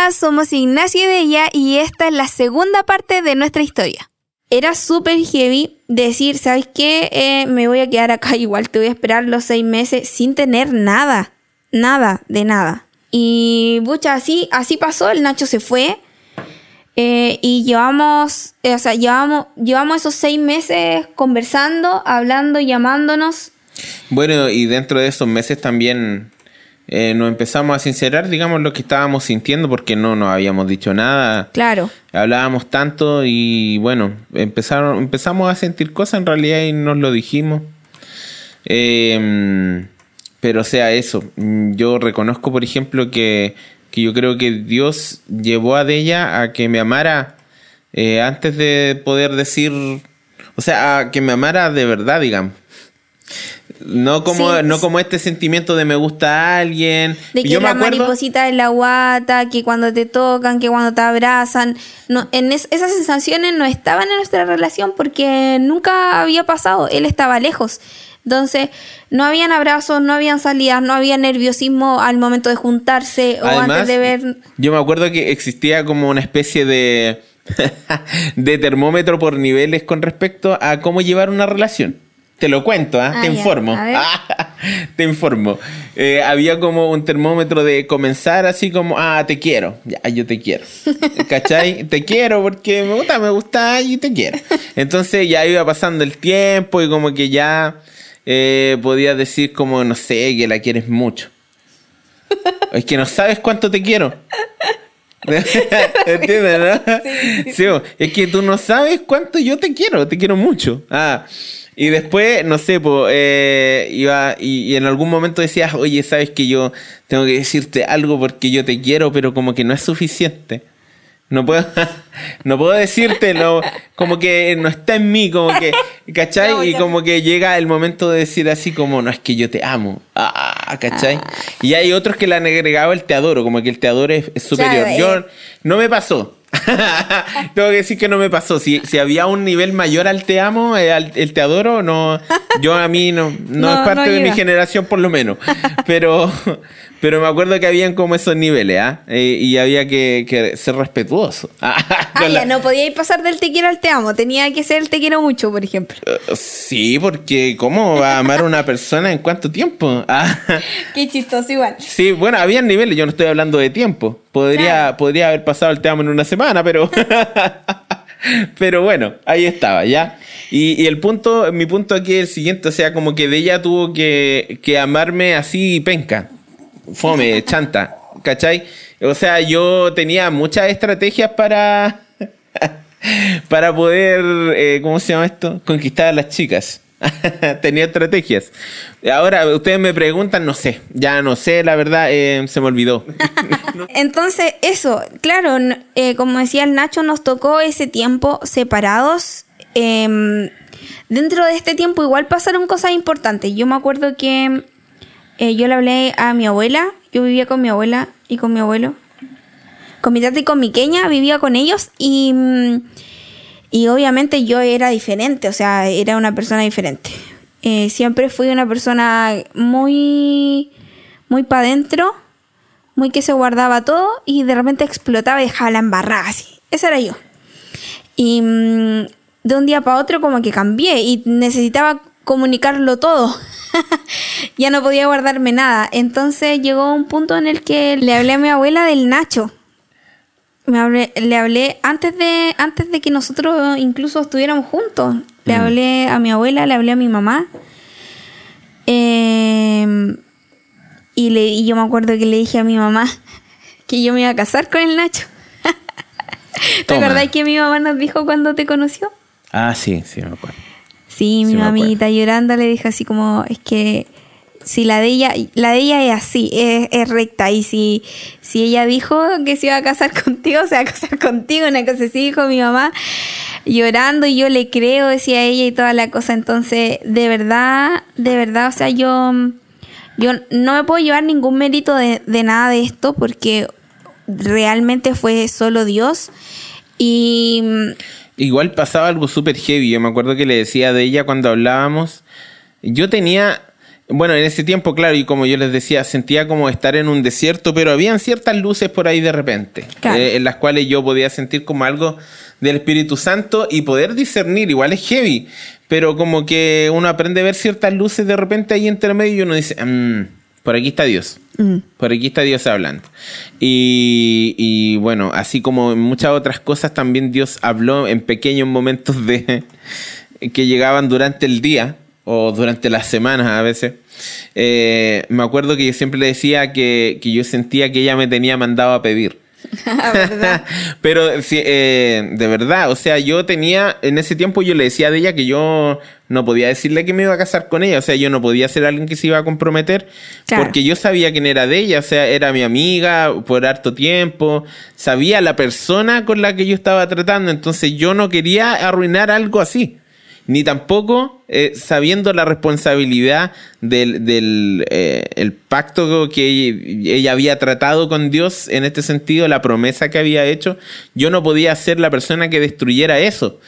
Hola, somos Ignacio y Bella y esta es la segunda parte de nuestra historia. Era súper heavy decir, ¿sabes qué? Eh, me voy a quedar acá igual, te voy a esperar los seis meses sin tener nada, nada, de nada. Y, bucha, así, así pasó, el Nacho se fue. eh, y llevamos, eh, o sea, llevamos, llevamos esos seis meses conversando, hablando, llamándonos. Bueno, y dentro de esos meses también eh, nos empezamos a sincerar, digamos, lo que estábamos sintiendo, porque no nos habíamos dicho nada. Claro. Hablábamos tanto y bueno, empezaron, empezamos a sentir cosas en realidad y nos lo dijimos. Eh, pero sea, eso. Yo reconozco, por ejemplo, que, que yo creo que Dios llevó a ella a que me amara eh, antes de poder decir. O sea, a que me amara de verdad, digamos. No como, Sí. no como este sentimiento de me gusta a alguien. De que yo me la acuerdo. mariposita en la guata, que cuando te tocan, que cuando te abrazan. No, en es- esas sensaciones no estaban en nuestra relación porque nunca había pasado. Él estaba lejos. Entonces, no habían abrazos, no habían salidas, no había nerviosismo al momento de juntarse o antes de ver. Yo me acuerdo que existía como una especie de, de termómetro por niveles con respecto a cómo llevar una relación. Te lo cuento, ¿ah? Ah, te ya. informo. Te informo. Eh, había como un termómetro de comenzar así como, ah, te quiero. Ya, yo te quiero. ¿Cachai? te quiero porque me gusta, me gusta y te quiero. Entonces ya iba pasando el tiempo y como que ya eh, podías decir como, no sé, que la quieres mucho. Es que no sabes cuánto te quiero. ¿Entiendes, no? Sí, es que tú no sabes cuánto yo te quiero, te quiero mucho. Ah, y después, no sé, po, eh, iba y, y en algún momento decías, oye, sabes que yo tengo que decirte algo porque yo te quiero, pero como que no es suficiente. No puedo, no puedo decírtelo, como que no está en mí, como que, ¿cachai? No, y como que llega el momento de decir así como, no es que yo te amo, ah, ¿cachai? Y hay otros que le han agregado el te adoro, como que el te adoro es, es superior. Yo, eh. no me pasó. Tengo que decir que no me pasó. Si, si había un nivel mayor al te amo, eh, al- el te adoro, no, yo a mí no, no, No, es parte no de mi generación por lo menos. Pero, pero me acuerdo que habían como esos niveles, ¿ah? Eh, y había que, que ser respetuoso. Ah, ya, la- no podíais pasar del te quiero al te amo. Tenía que ser el te quiero mucho, por ejemplo. Eh, Sí, porque ¿cómo va a amar a una persona en cuánto tiempo? Ah, Qué chistoso igual. sí, bueno, había niveles, yo no estoy hablando de tiempo. Podría, Claro. podría haber pasado el te amo en una semana, pero. pero bueno, ahí estaba, ¿ya? Y, y el punto, mi punto aquí es el siguiente, o sea, como que de ella tuvo que, que amarme así penca. Fome, chanta, ¿cachai? O sea, yo tenía muchas estrategias para. para poder, eh, ¿cómo se llama esto? Conquistar a las chicas. Tenía estrategias. Ahora, ustedes me preguntan, no sé, ya no sé, la verdad, eh, se me olvidó. Entonces, eso, claro, eh, como decía el Nacho, nos tocó ese tiempo separados. Em, dentro de este tiempo igual pasaron cosas importantes. Yo me acuerdo que eh, yo le hablé a mi abuela, yo vivía con mi abuela y con mi abuelo. Con mi tata y con mi queña, vivía con ellos y, mm, y obviamente yo era diferente, o sea, era una persona diferente. Eh, siempre fui una persona muy, muy para adentro, muy que se guardaba todo y de repente explotaba y dejaba la embarrada así. Esa era yo. Y mm, de un día para otro como que cambié y necesitaba comunicarlo todo. ya no podía guardarme nada. Entonces llegó un punto en el que le hablé a mi abuela del Nacho. Me hablé- le hablé antes de, antes de que nosotros incluso estuviéramos juntos. Le Mm. hablé a mi abuela, le hablé a mi mamá. Em, y, le, y yo me acuerdo que le dije a mi mamá que yo me iba a casar con el Nacho. ¿Te Toma. acordás que mi mamá nos dijo cuando te conoció? Ah, sí, sí, me acuerdo. Sí, mi Sí, mamita llorando le dijo así como, es que si la de ella, la de ella es así, es, es recta, y si, si ella dijo que se iba a casar contigo, se va a casar contigo, una cosa así dijo mi mamá, llorando, y yo le creo, decía ella y toda la cosa, entonces, de verdad, de verdad, o sea, yo, yo no me puedo llevar ningún mérito de, de nada de esto, porque realmente fue solo Dios, y... Igual pasaba algo súper heavy. Yo me acuerdo que le decía de ella cuando hablábamos. Yo tenía. Bueno, en ese tiempo, claro, y como yo les decía, sentía como estar en un desierto, pero habían ciertas luces por ahí de repente, eh, en las cuales yo podía sentir como algo del Espíritu Santo y poder discernir, igual es heavy, pero como que uno aprende a ver ciertas luces de repente ahí entre medio y uno dice, mmm, por aquí está Dios. Mm. Por aquí está Dios hablando. Y, y, bueno, así como en muchas otras cosas, también Dios habló en pequeños momentos de que llegaban durante el día o durante las semanas a veces. Eh, me acuerdo que yo siempre le decía que, yo sentía que ella me tenía mandado a pedir. Pero eh, de verdad, o sea, yo tenía, en ese tiempo yo le decía de ella que yo no podía decirle que me iba a casar con ella, o sea, yo no podía ser alguien que se iba a comprometer, porque yo sabía quién era de ella, o sea, era mi amiga por harto tiempo, sabía la persona con la que yo estaba tratando, entonces yo no quería arruinar algo así ni tampoco eh, sabiendo la responsabilidad del, eh, el pacto que ella, había tratado con Dios en este sentido, la promesa que había hecho, yo no podía ser la persona que destruyera eso.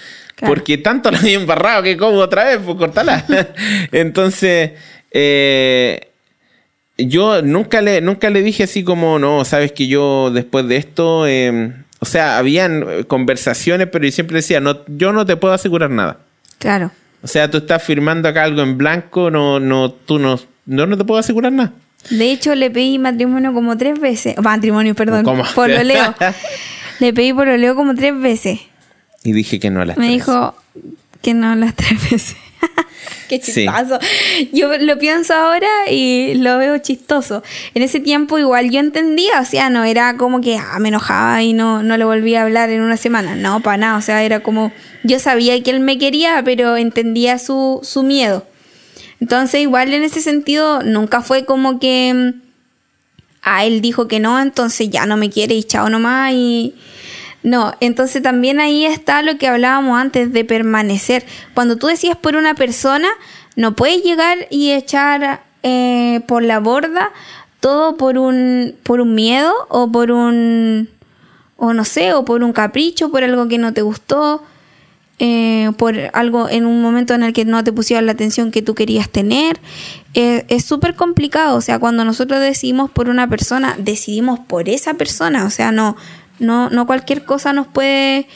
Porque tanto la había embarrado que como otra vez, pues cortala. Entonces, eh, yo nunca le, nunca le dije así como, no, sabes que yo después de esto, o sea, habían conversaciones, pero yo siempre decía, no, yo no te puedo asegurar nada. Claro. O sea, tú estás firmando acá algo en blanco, no, no, tú no, no, no te puedo asegurar nada. De hecho, le pedí matrimonio como tres veces. Matrimonio, perdón. ¿Cómo? Por lo leo. le pedí por lo leo como tres veces. Y dije que no las Me dijo que no las tres veces. Qué chistoso. Yo lo pienso ahora y lo veo chistoso. En ese tiempo igual yo entendía, o sea, no era como que ah, me enojaba y no, no le volví a hablar en una semana. No, para nada. O sea, era como yo sabía que él me quería, pero entendía su, su miedo. Entonces, igual en ese sentido, nunca fue como que mm, a él dijo que no, entonces ya no me quiere y chao nomás. Y no, entonces también ahí está lo que hablábamos antes de permanecer. Cuando tú decías por una persona, no puedes llegar y echar eh, por la borda todo por un, por un miedo o por un, o no sé, o por un capricho, por algo que no te gustó. Eh, por algo en un momento en el que no te pusieron la atención que tú querías tener. Eh, es súper complicado, o sea, cuando nosotros decidimos por una persona, decidimos por esa persona, o sea, no, no, no cualquier cosa nos puede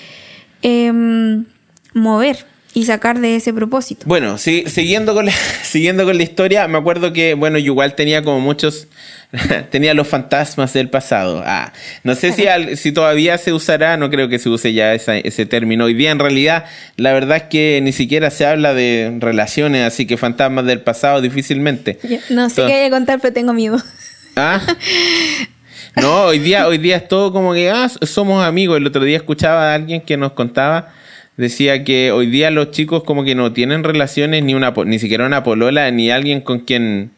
em, mover y sacar de ese propósito. Bueno, sí, siguiendo, con la, siguiendo con la historia, me acuerdo que, bueno, yo igual tenía como muchos, tenía los fantasmas del pasado. Ah, no sé si, si todavía se usará, no creo que se use ya ese término. Hoy día en realidad, la verdad es que ni siquiera se habla de relaciones, así que fantasmas del pasado difícilmente. No sé qué hay que contar, pero tengo miedo. Ah. No, hoy día, hoy día es todo como que ah, somos amigos. El otro día escuchaba a alguien que nos contaba decía que hoy día los chicos como que no tienen relaciones ni una ni siquiera una polola ni alguien con quien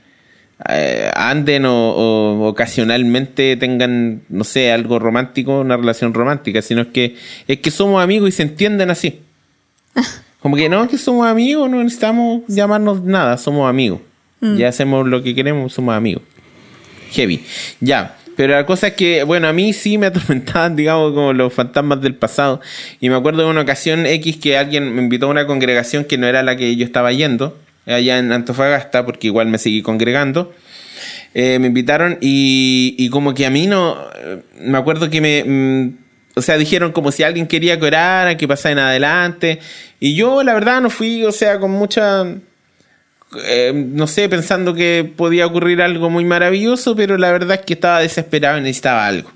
eh, anden o, ocasionalmente tengan no sé algo romántico una relación romántica sino es que es que somos amigos y se entienden así. Como que no es que somos amigos no necesitamos llamarnos nada somos amigos. Mm. ya hacemos lo que queremos somos amigos. Heavy. Ya pero la cosa es que, bueno, a mí sí me atormentaban, digamos, como los fantasmas del pasado. Y me acuerdo de una ocasión X que alguien me invitó a una congregación que no era la que yo estaba yendo, allá en Antofagasta, porque igual me seguí congregando. Eh, me invitaron y, como que a mí no. Me acuerdo que me. Mm, o sea, dijeron como si alguien quería que orara, que pasara en adelante. Y yo, la verdad, no fui, o sea, con mucha eh, no sé, pensando que podía ocurrir algo muy maravilloso, pero la verdad es que estaba desesperado y necesitaba algo.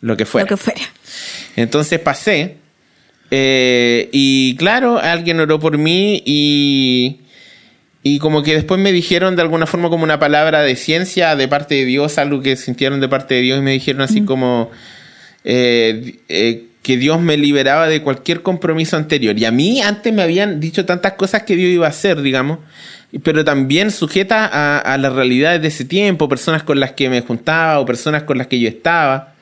Lo que fuera. Lo que fuera. Entonces pasé. Eh, y claro, alguien oró por mí y. Y como que después me dijeron de alguna forma como una palabra de ciencia de parte de Dios, algo que sintieron de parte de Dios y me dijeron así mm. como eh, que Dios me liberaba de cualquier compromiso anterior. Y a mí antes me habían dicho tantas cosas que Dios iba a hacer, digamos, pero también sujeta a, a las realidades de ese tiempo, personas con las que me juntaba o personas con las que yo estaba.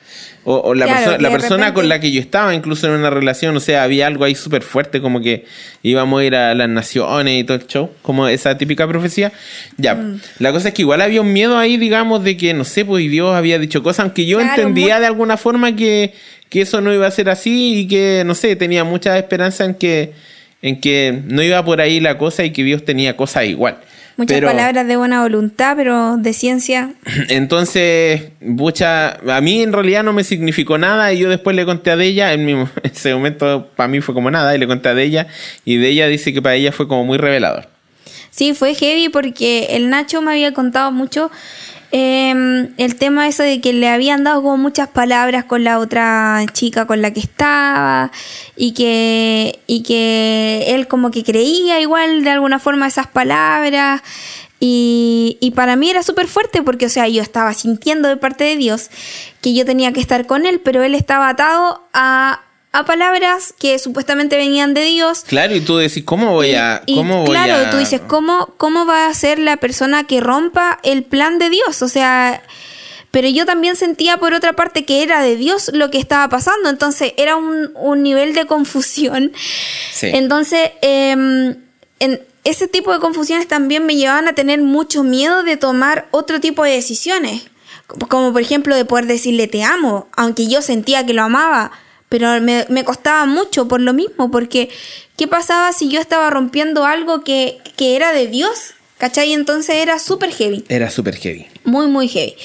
O, la, la persona con la que yo estaba, incluso en una relación, o sea, había algo ahí súper fuerte, como que íbamos a ir a las naciones y todo el show, como esa típica profecía. Ya, mm. la cosa es que igual había un miedo ahí, digamos, de que, no sé, pues Dios había dicho cosas, aunque yo entendía de alguna forma que, que eso no iba a ser así y que, no sé, tenía mucha esperanza en que en que no iba por ahí la cosa y que Dios tenía cosas igual. Muchas palabras de buena voluntad, pero de ciencia. Entonces, mucha, a mí en realidad no me significó nada y yo después le conté a ella, en, ese momento para mí fue como nada y le conté a ella y de ella dice que para ella fue como muy revelador. Sí, fue heavy porque el Nacho me había contado mucho eh, el tema eso de que le habían dado como muchas palabras con la otra chica con la que estaba y que, y que él como que creía igual de alguna forma esas palabras. Y, y para mí era súper fuerte porque, o sea, yo estaba sintiendo de parte de Dios que yo tenía que estar con él, pero él estaba atado a a palabras que supuestamente venían de Dios. Claro, y tú decís, ¿cómo voy a...? cómo voy claro, tú dices, ¿cómo, ¿cómo va a ser la persona que rompa el plan de Dios? O sea, pero yo también sentía por otra parte que era de Dios lo que estaba pasando, entonces era un, nivel de confusión. Entonces, em, en ese tipo de confusiones también me llevaban a tener mucho miedo de tomar otro tipo de decisiones, como por ejemplo de poder decirle te amo, aunque yo sentía que lo amaba pero me, me, costaba mucho por lo mismo, porque ¿qué pasaba si yo estaba rompiendo algo que, que era de Dios? ¿Cachai? Entonces era súper heavy. Era súper heavy. Muy, muy heavy.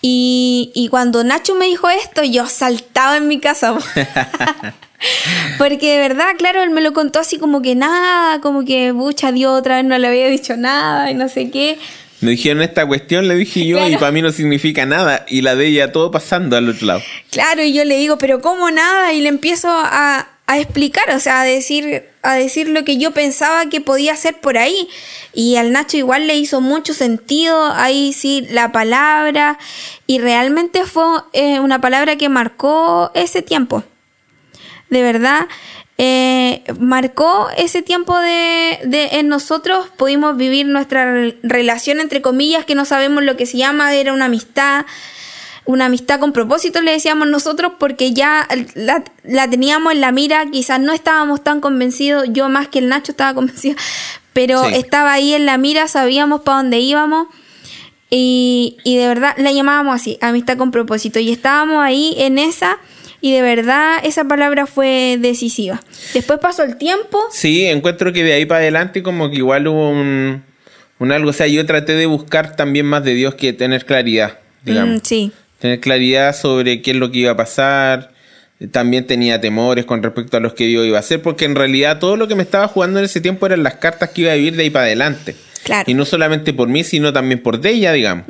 Y, y, cuando Nacho me dijo esto, yo saltaba en mi casa. Porque de verdad, claro, él me lo contó así como que nada, como que, bucha, Dios otra vez no le había dicho nada y no sé qué. Me dijeron esta cuestión, le dije yo, y para mí no significa nada. Y la de ella todo pasando al otro lado. Claro, y yo le digo, pero ¿cómo nada? Y le empiezo a, explicar, o sea, a decir, a decir lo que yo pensaba que podía hacer por ahí. Y al Nacho igual le hizo mucho sentido, ahí sí, la palabra. Y realmente fue eh, una palabra que marcó ese tiempo. De verdad. Eh, marcó ese tiempo de, en nosotros, pudimos vivir nuestra relación, entre comillas, que no sabemos lo que se llama, era una amistad, una amistad con propósito, le decíamos nosotros, porque ya la, teníamos en la mira, quizás no estábamos tan convencidos, yo más que el Nacho estaba convencido, pero estaba ahí en la mira, sabíamos para dónde íbamos. Y, y de verdad la llamábamos así, amistad con propósito. Y estábamos ahí en esa y de verdad esa palabra fue decisiva. Después pasó el tiempo. Sí, encuentro que de ahí para adelante como que igual hubo un, un algo, o sea, yo traté de buscar también más de Dios que tener claridad, digamos. Mm, sí. Tener claridad sobre qué es lo que iba a pasar. También tenía temores con respecto a los que Dios iba a hacer, porque en realidad todo lo que me estaba jugando en ese tiempo eran las cartas que iba a vivir de ahí para adelante. Claro. Y no solamente por mí, sino también por ella, digamos.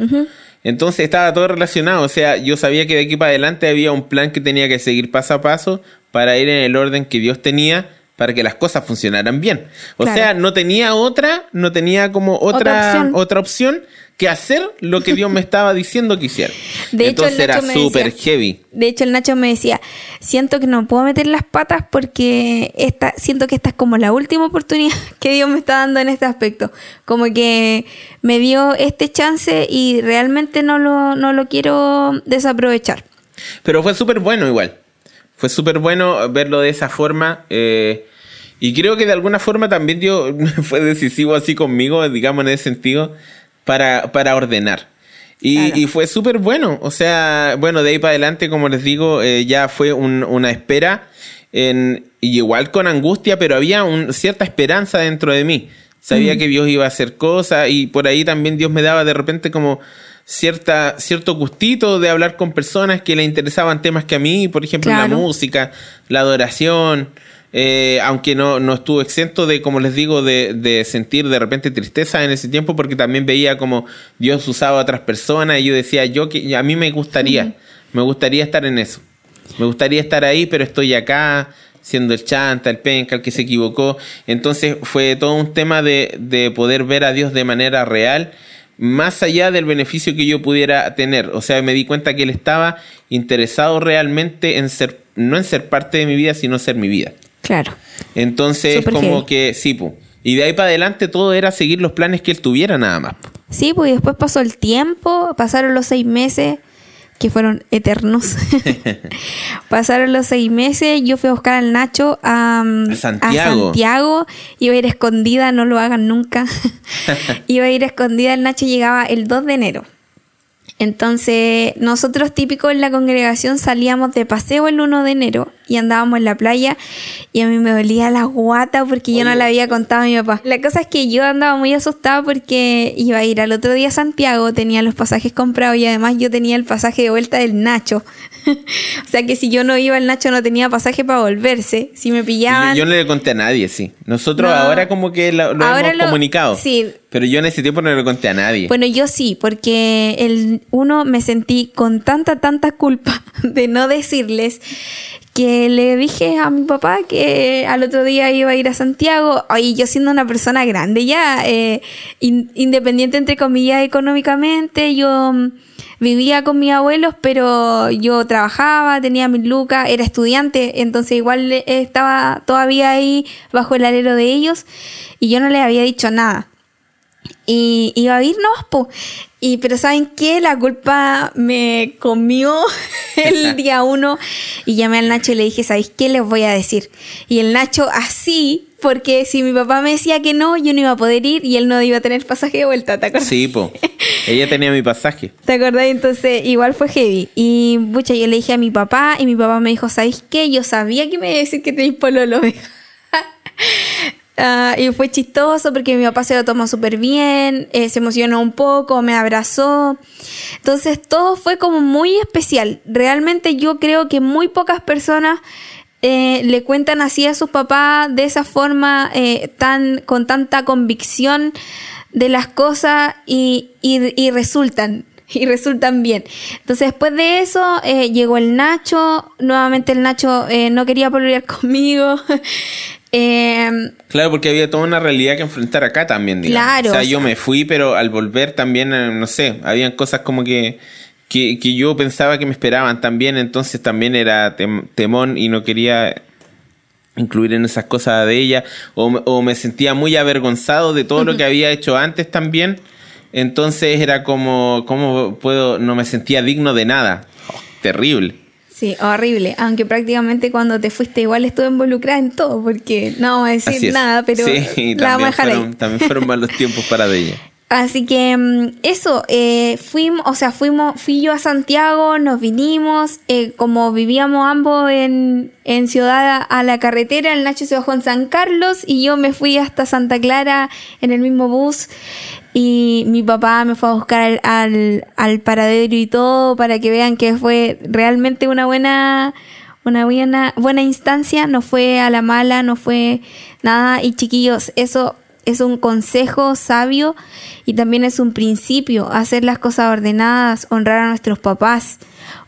Entonces estaba todo relacionado, o sea, yo sabía que de aquí para adelante había un plan que tenía que seguir paso a paso para ir en el orden que Dios tenía para que las cosas funcionaran bien. O sea, no tenía otra, no tenía como otra, otra opción que hacer lo que Dios me estaba diciendo que hiciera. De Entonces hecho, era súper heavy. De hecho, el Nacho me decía, siento que no puedo meter las patas porque esta, siento que esta es como la última oportunidad que Dios me está dando en este aspecto. Como que me dio este chance y realmente no lo, no lo quiero desaprovechar. Pero fue súper bueno igual. Fue súper bueno verlo de esa forma. Eh, y creo que de alguna forma también Dios fue decisivo así conmigo, digamos en ese sentido para, para ordenar. Y, fue súper bueno. O sea, bueno, de ahí para adelante, como les digo, eh, ya fue una espera. En, y igual con angustia, pero había un, cierta esperanza dentro de mí. Sabía que Dios iba a hacer cosas y por ahí también Dios me daba de repente como cierta, cierto gustito de hablar con personas que le interesaban temas que a mí, por ejemplo, la música, la adoración. Eh, aunque no, no estuvo exento de, como les digo, de, sentir de repente tristeza en ese tiempo, porque también veía como Dios usaba a otras personas y yo decía, yo que a mí me gustaría, me gustaría estar en eso. Me gustaría estar ahí, pero estoy acá siendo el chanta, el penca, el que se equivocó. Entonces fue todo un tema de, de poder ver a Dios de manera real más allá del beneficio que yo pudiera tener. O sea, me di cuenta que él estaba interesado realmente en ser, no en ser parte de mi vida, sino ser mi vida. Claro. Entonces, como que sí, pues. Y de ahí para adelante todo era seguir los planes que él tuviera nada más. Sí, pues después pasó el tiempo, pasaron los seis meses, que fueron eternos. pasaron los seis meses, yo fui a buscar al Nacho a, mm, a, Santiago. a Santiago. Iba a ir escondida, no lo hagan nunca. Iba a ir escondida, el Nacho llegaba el 2 de enero. Entonces, nosotros típicos en la congregación salíamos de paseo el 1 de enero y andábamos en la playa y a mí me dolía la guata porque yo no le había contado a mi papá. La cosa es que yo andaba muy asustada porque iba a ir al otro día a Santiago, tenía los pasajes comprados y además yo tenía el pasaje de vuelta del Nacho. o sea que si yo no iba, el Nacho no tenía pasaje para volverse. Si me pillaban... Yo, no le conté a nadie, sí. Nosotros ahora como que lo, hemos comunicado. Sí. Pero yo en ese tiempo no le conté a nadie. Bueno, yo sí, porque el uno me sentí con tanta, tanta culpa de no decirles que le dije a mi papá que al otro día iba a ir a Santiago, y yo siendo una persona grande ya, eh, independiente entre comillas económicamente, yo mm, vivía con mis abuelos, pero yo trabajaba, tenía mis lucas, era estudiante, entonces igual estaba todavía ahí bajo el alero de ellos y yo no le había dicho nada. Y iba a irnos, pues. Y, pero ¿saben qué? La culpa me comió el día uno y llamé al Nacho y le dije, ¿sabéis qué les voy a decir? Y el Nacho así, porque si mi papá me decía que no, yo no iba a poder ir y él no iba a tener pasaje de vuelta, ¿te acuerdas? Sí, po. Ella tenía mi pasaje. ¿Te acordás? Entonces, igual fue heavy. Y, pucha, yo le dije a mi papá y mi papá me dijo, ¿sabéis qué? Yo sabía que me iba a decir que tenéis pololo. Ah, y fue chistoso porque mi papá se lo tomó súper bien, eh, se emocionó un poco, me abrazó. Entonces todo fue como muy especial. Realmente yo creo que muy pocas personas eh, le cuentan así a sus papás de esa forma, eh, tan, con tanta convicción de las cosas y, y, resultan y resultan bien. Entonces después de eso llegó el Nacho, nuevamente el Nacho no quería pololear conmigo, Em, claro, porque había toda una realidad que enfrentar acá también, digamos. Claro. O sea, yo me fui, pero al volver también, eh, no sé, habían cosas como que, que, yo pensaba que me esperaban también, entonces también era temón y no quería incluir en esas cosas de ella, o, me sentía muy avergonzado de todo lo que había hecho antes también, entonces era como, ¿cómo puedo? No me sentía digno de nada. Oh, terrible. Sí, horrible. Aunque prácticamente cuando te fuiste igual estuve involucrada en todo, porque no vamos a decir nada, pero sí, la vamos a dejar fueron, También fueron malos tiempos para ella. Así que mm, eso, eh, fuimos, o sea, fuimos, fui yo a Santiago, nos vinimos, eh, como vivíamos ambos en, en Ciudad a la carretera, el Nacho se bajó en San Carlos y yo me fui hasta Santa Clara en el mismo bus. Y mi papá me fue a buscar al, al, paradero y todo para que vean que fue realmente una buena, una buena, buena instancia. No fue a la mala, no fue nada. Y chiquillos, eso es un consejo sabio y también es un principio. Hacer las cosas ordenadas, honrar a nuestros papás.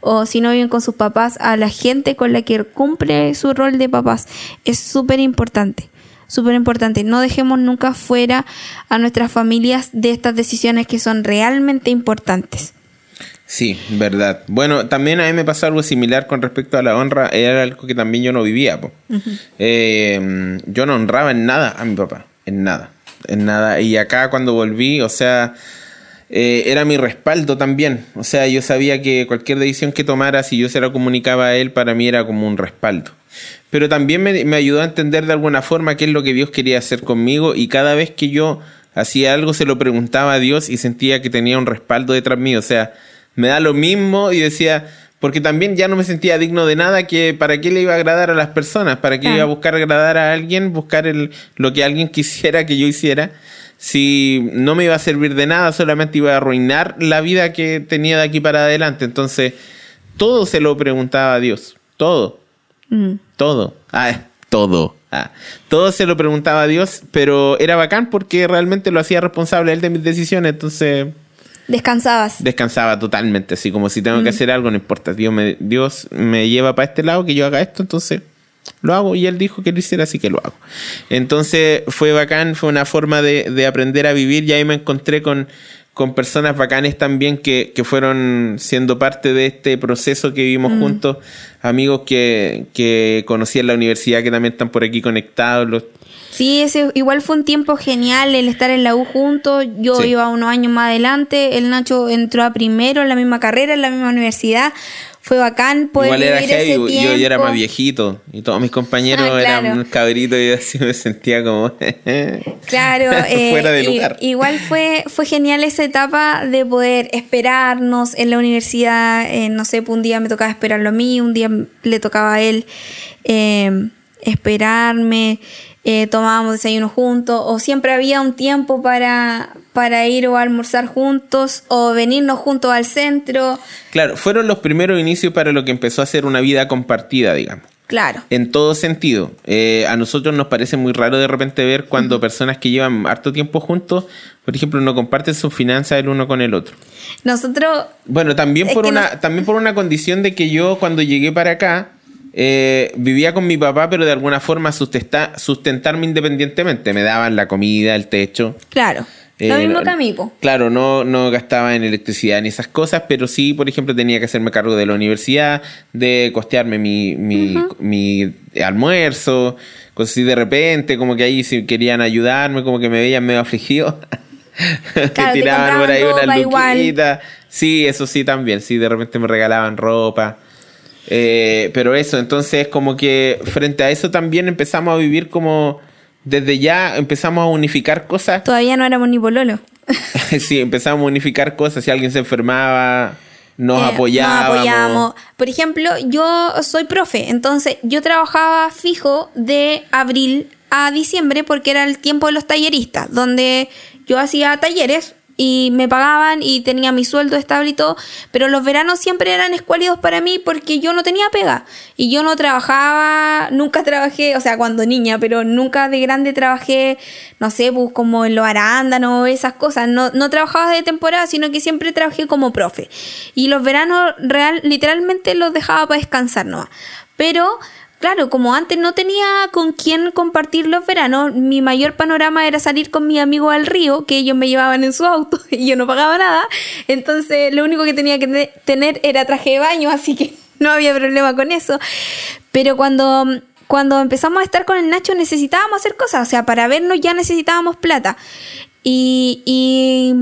O si no viven con sus papás, a la gente con la que cumple su rol de papás. Es súper importante súper importante. No dejemos nunca fuera a nuestras familias de estas decisiones que son realmente importantes. Sí, verdad. Bueno, también a mí me pasó algo similar con respecto a la honra. Era algo que también yo no vivía. Eh, yo no honraba en nada a mi papá. En nada. En nada. Y acá cuando volví, o sea, eh, era mi respaldo también. O sea, yo sabía que cualquier decisión que tomara, si yo se la comunicaba a él, para mí era como un respaldo pero también me, ayudó a entender de alguna forma qué es lo que Dios quería hacer conmigo y cada vez que yo hacía algo se lo preguntaba a Dios y sentía que tenía un respaldo detrás mío, o sea, me da lo mismo y decía, porque también ya no me sentía digno de nada, que para qué le iba a agradar a las personas, para qué iba a buscar agradar a alguien, buscar el, lo que alguien quisiera que yo hiciera, si no me iba a servir de nada, solamente iba a arruinar la vida que tenía de aquí para adelante. Entonces, todo se lo preguntaba a Dios, todo. Mm. Todo. Ah, todo. Ah. Todo se lo preguntaba a Dios, pero era bacán porque realmente lo hacía responsable él de mis decisiones, entonces... Descansabas. Descansaba totalmente, así como si tengo que mm. hacer algo, no importa. Dios me, Dios me lleva para este lado, que yo haga esto, entonces lo hago. Y él dijo que lo hiciera, así que lo hago. Entonces fue bacán, fue una forma de, de aprender a vivir y ahí me encontré con, con personas bacanes también que, que, fueron siendo parte de este proceso que vivimos mm. juntos, amigos que, que conocí en la universidad que también están por aquí conectados. Los... Sí, ese igual fue un tiempo genial el estar en la U juntos. Yo iba unos años más adelante, el Nacho entró a primero en la misma carrera, en la misma universidad. Fue bacán poder Igual era vivir ese heavy, yo, yo era tiempo. más viejito y todos mis compañeros Ah, claro. eran cabritos y yo así me sentía como Claro, eh, fuera de lugar. igual fue, fue genial esa etapa de poder esperarnos en la universidad. eh, no sé, pues un día me tocaba esperarlo a mí, un día le tocaba a él eh, esperarme, eh, tomábamos desayuno juntos, o siempre había un tiempo para, para ir o a almorzar juntos, o venirnos juntos al centro. Claro, fueron los primeros inicios para lo que empezó a ser una vida compartida, digamos. Claro. En todo sentido. Eh, a nosotros nos parece muy raro de repente ver cuando personas que llevan harto tiempo juntos, por ejemplo, no comparten sus finanzas el uno con el otro. Nosotros Bueno, también por una, nos- también por una condición de que yo cuando llegué para acá eh, vivía con mi papá, pero de alguna forma sustenta- sustentarme independientemente. Me daban la comida, el techo. Claro. Eh, lo mismo no- que a mí, po. Claro, no, no gastaba en electricidad ni esas cosas, pero sí, por ejemplo, tenía que hacerme cargo de la universidad, de costearme mi, mi, mi almuerzo, cosas así de repente, como que ahí si querían ayudarme, como que me veían medio afligido. Claro, tiraban por ahí una luquita. Sí, eso sí también, sí, de repente me regalaban ropa. Eh, pero eso, entonces como que frente a eso también empezamos a vivir como desde ya empezamos a unificar cosas. Todavía no éramos ni pololo. sí, empezamos a unificar cosas. Si alguien se enfermaba, nos Eh, apoyábamos. Nos apoyábamos. Por ejemplo, yo soy profe, entonces yo trabajaba fijo de abril a diciembre porque era el tiempo de los talleristas, donde yo hacía talleres y me pagaban y tenía mi sueldo estable y todo, pero los veranos siempre eran escuálidos para mí porque yo no tenía pega y yo no trabajaba, nunca trabajé, o sea, cuando niña, pero nunca de grande trabajé, no sé, pues como en los arándanos, esas cosas, no, no trabajaba de temporada, sino que siempre trabajé como profe. Y los veranos real, literalmente los dejaba para descansar nomás. Pero Claro, como antes no tenía con quién compartir los veranos, mi mayor panorama era salir con mis amigos al río, que ellos me llevaban en su auto y yo no pagaba nada. Entonces, lo único que tenía que te- tener era traje de baño, así que no había problema con eso. Pero cuando, cuando empezamos a estar con el Nacho necesitábamos hacer cosas, o sea, para vernos ya necesitábamos plata. Y, y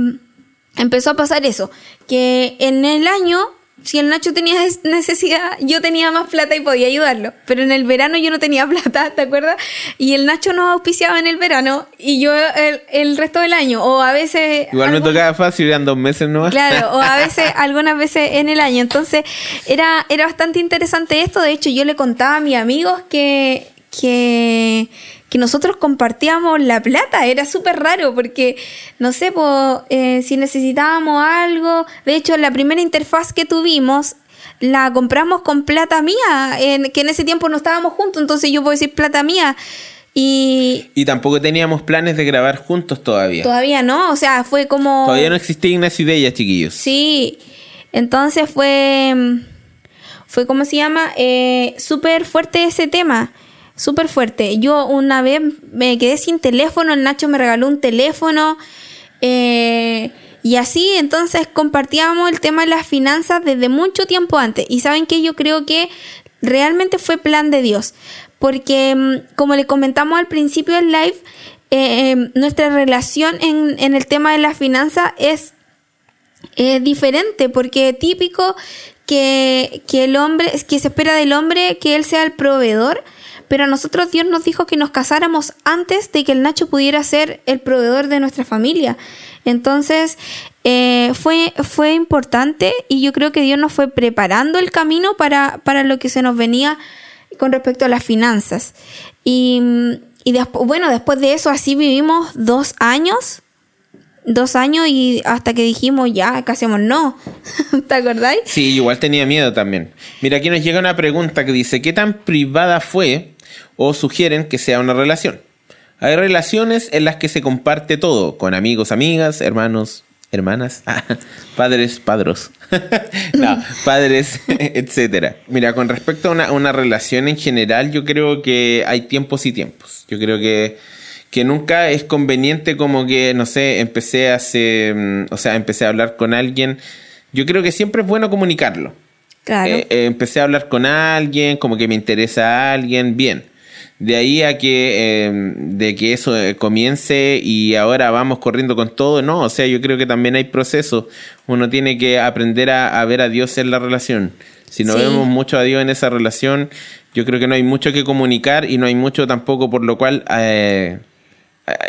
empezó a pasar eso, que en el año, si el Nacho tenía necesidad, yo tenía más plata y podía ayudarlo, pero en el verano yo no tenía plata, ¿te acuerdas? Y el Nacho nos auspiciaba en el verano y yo el, el resto del año, o a veces... Igual me tocaba fácil, eran dos meses nomás. Claro, o a veces, algunas veces en el año. Entonces, era, era bastante interesante esto. De hecho, yo le contaba a mis amigos que, que, que nosotros compartíamos la plata. Era súper raro porque, no sé, po, eh, si necesitábamos algo. De hecho, la primera interfaz que tuvimos la compramos con plata mía, en, que en ese tiempo no estábamos juntos. Entonces, yo puedo decir plata mía. Y Y tampoco teníamos planes de grabar juntos todavía. todavía no, o sea, fue como... Todavía no existía Ignacio de ellas, chiquillos. Sí, entonces fue, fue ¿cómo se llama? Eh, súper fuerte ese tema, súper fuerte. Yo una vez me quedé sin teléfono, el Nacho me regaló un teléfono eh, y así entonces compartíamos el tema de las finanzas desde mucho tiempo antes. Y saben que yo creo que realmente fue plan de Dios, porque mm, como le comentamos al principio del live, eh, eh, nuestra relación en, en el tema de las finanzas es es diferente porque típico que, que el hombre, que se espera del hombre que él sea el proveedor, pero a nosotros Dios nos dijo que nos casáramos antes de que el Nacho pudiera ser el proveedor de nuestra familia. Entonces eh, fue, fue importante y yo creo que Dios nos fue preparando el camino para, para lo que se nos venía con respecto a las finanzas. Y, después, bueno, después de eso así vivimos dos años dos años y hasta que dijimos ya, ¿qué? No. ¿Te acordáis? Sí, igual tenía miedo también. Mira, aquí nos llega una pregunta que dice, ¿qué tan privada fue o sugieren que sea una relación? Hay relaciones en las que se comparte todo, con amigos, amigas, hermanos, hermanas, ah, padres, padros, no, padres, etcétera. Mira, con respecto a una, una relación en general, yo creo que hay tiempos y tiempos. Yo creo que que nunca es conveniente como que, no sé, empecé a hacer, mm, o sea, empecé a hablar con alguien. Yo creo que siempre es bueno comunicarlo. Claro. Eh, eh, empecé a hablar con alguien, como que me interesa a alguien, bien. De ahí a que, eh, de que eso eh, comience y ahora vamos corriendo con todo, no, o sea, yo creo que también hay procesos. Uno tiene que aprender a, a ver a Dios en la relación. Si no Sí. vemos mucho a Dios en esa relación, yo creo que no hay mucho que comunicar y no hay mucho tampoco por lo cual eh,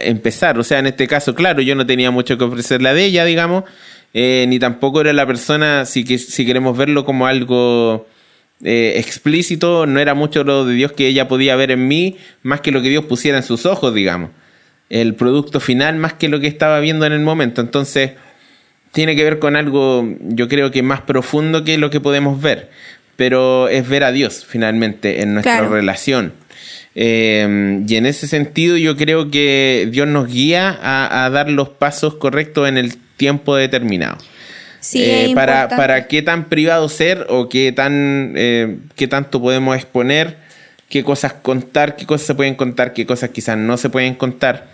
empezar. O sea, en este caso, claro, yo no tenía mucho que ofrecerle a de ella, digamos, eh, ni tampoco era la persona, si, que, si queremos verlo como algo eh, explícito, no era mucho lo de Dios que ella podía ver en mí, más que lo que Dios pusiera en sus ojos, digamos. El producto final más que lo que estaba viendo en el momento. Entonces, tiene que ver con algo, yo creo que más profundo que lo que podemos ver. Pero es ver a Dios finalmente en nuestra Claro. relación. Eh, y en ese sentido yo creo que Dios nos guía a, a dar los pasos correctos en el tiempo determinado. Sí, Eh, es para, para qué tan privado ser o qué tan eh, qué tanto podemos exponer, qué cosas contar, qué cosas se pueden contar, qué cosas quizás no se pueden contar,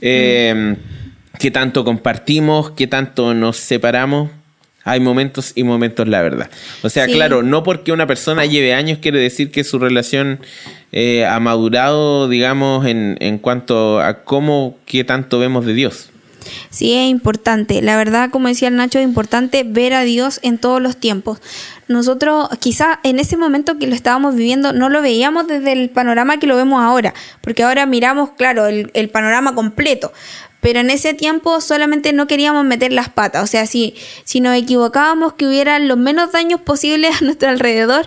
eh, qué tanto compartimos, qué tanto nos separamos. Hay momentos y momentos, la verdad. O sea, Sí. claro, no porque una persona lleve años quiere decir que su relación eh, ha madurado, digamos, en, en cuanto a cómo, qué tanto vemos de Dios. Sí, es importante. La verdad, como decía el Nacho, es importante ver a Dios en todos los tiempos. Nosotros, quizá en ese momento que lo estábamos viviendo, no lo veíamos desde el panorama que lo vemos ahora, porque ahora miramos, claro, el, el panorama completo. Pero en ese tiempo solamente no queríamos meter las patas. O sea, si, si nos equivocábamos, que hubieran los menos daños posibles a nuestro alrededor.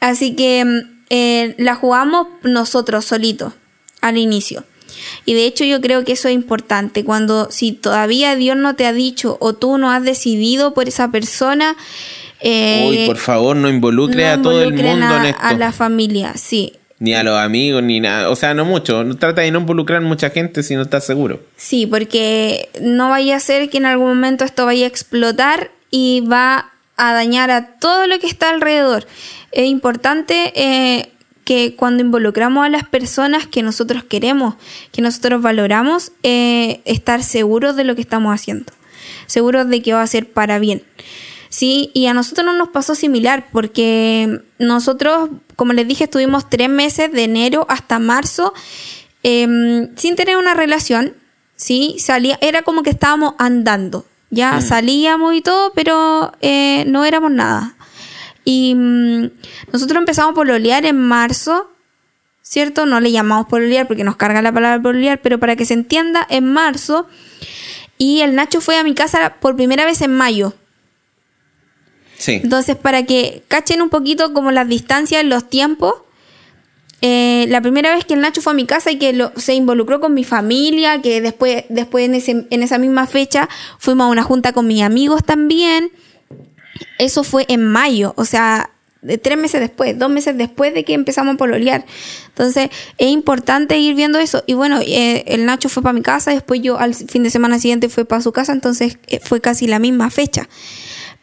Así que mm, eh, la jugamos nosotros solitos al inicio. Y de hecho yo creo que eso es importante. Cuando si todavía Dios no te ha dicho o tú no has decidido por esa persona, eh, Uy, por favor, no involucre no a todo el mundo a, en esto. a la familia, sí. Ni a los amigos, ni nada. O sea, no mucho. No Trata de no involucrar mucha gente si no estás seguro. Sí, porque no vaya a ser que en algún momento esto vaya a explotar y va a dañar a todo lo que está alrededor. Es importante eh, que cuando involucramos a las personas que nosotros queremos, que nosotros valoramos, eh, estar seguros de lo que estamos haciendo. Seguros de que va a ser para bien. Sí, y a nosotros no nos pasó similar porque nosotros, como les dije, estuvimos tres meses de enero hasta marzo em, sin tener una relación, ¿sí? Salía, era como que estábamos andando, ya salíamos y todo, pero eh, no éramos nada. Y mm, nosotros empezamos a pololear en marzo, ¿cierto? No le llamamos pololear porque nos carga la palabra pololear, pero para que se entienda, en marzo. Y el Nacho fue a mi casa por primera vez en mayo. Sí. Entonces, para que cachen un poquito como las distancias, los tiempos, eh, la primera vez que el Nacho fue a mi casa y que lo- se involucró con mi familia, que después, después en, ese- en esa misma fecha fuimos a una junta con mis amigos también, eso fue en mayo, o sea, de tres meses después, dos meses después de que empezamos a pololear. Entonces, es importante ir viendo eso. Y bueno, eh, el Nacho fue para mi casa, después yo al fin de semana siguiente fue para su casa, entonces eh, fue casi la misma fecha.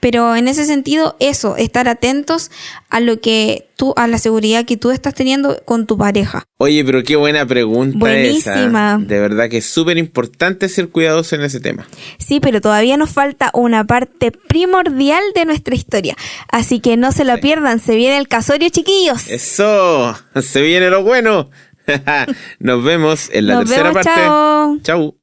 Pero en ese sentido, eso, estar atentos a lo que tú, a la seguridad que tú estás teniendo con tu pareja. Oye, pero qué buena pregunta Buenísima. esa. De verdad que es súper importante ser cuidadoso en ese tema. Sí, pero todavía nos falta una parte primordial de nuestra historia. Así que no se la Sí. pierdan, se viene el casorio, chiquillos. Eso, se viene lo bueno. Nos vemos en la Nos tercera vemos, parte. chao. Chau.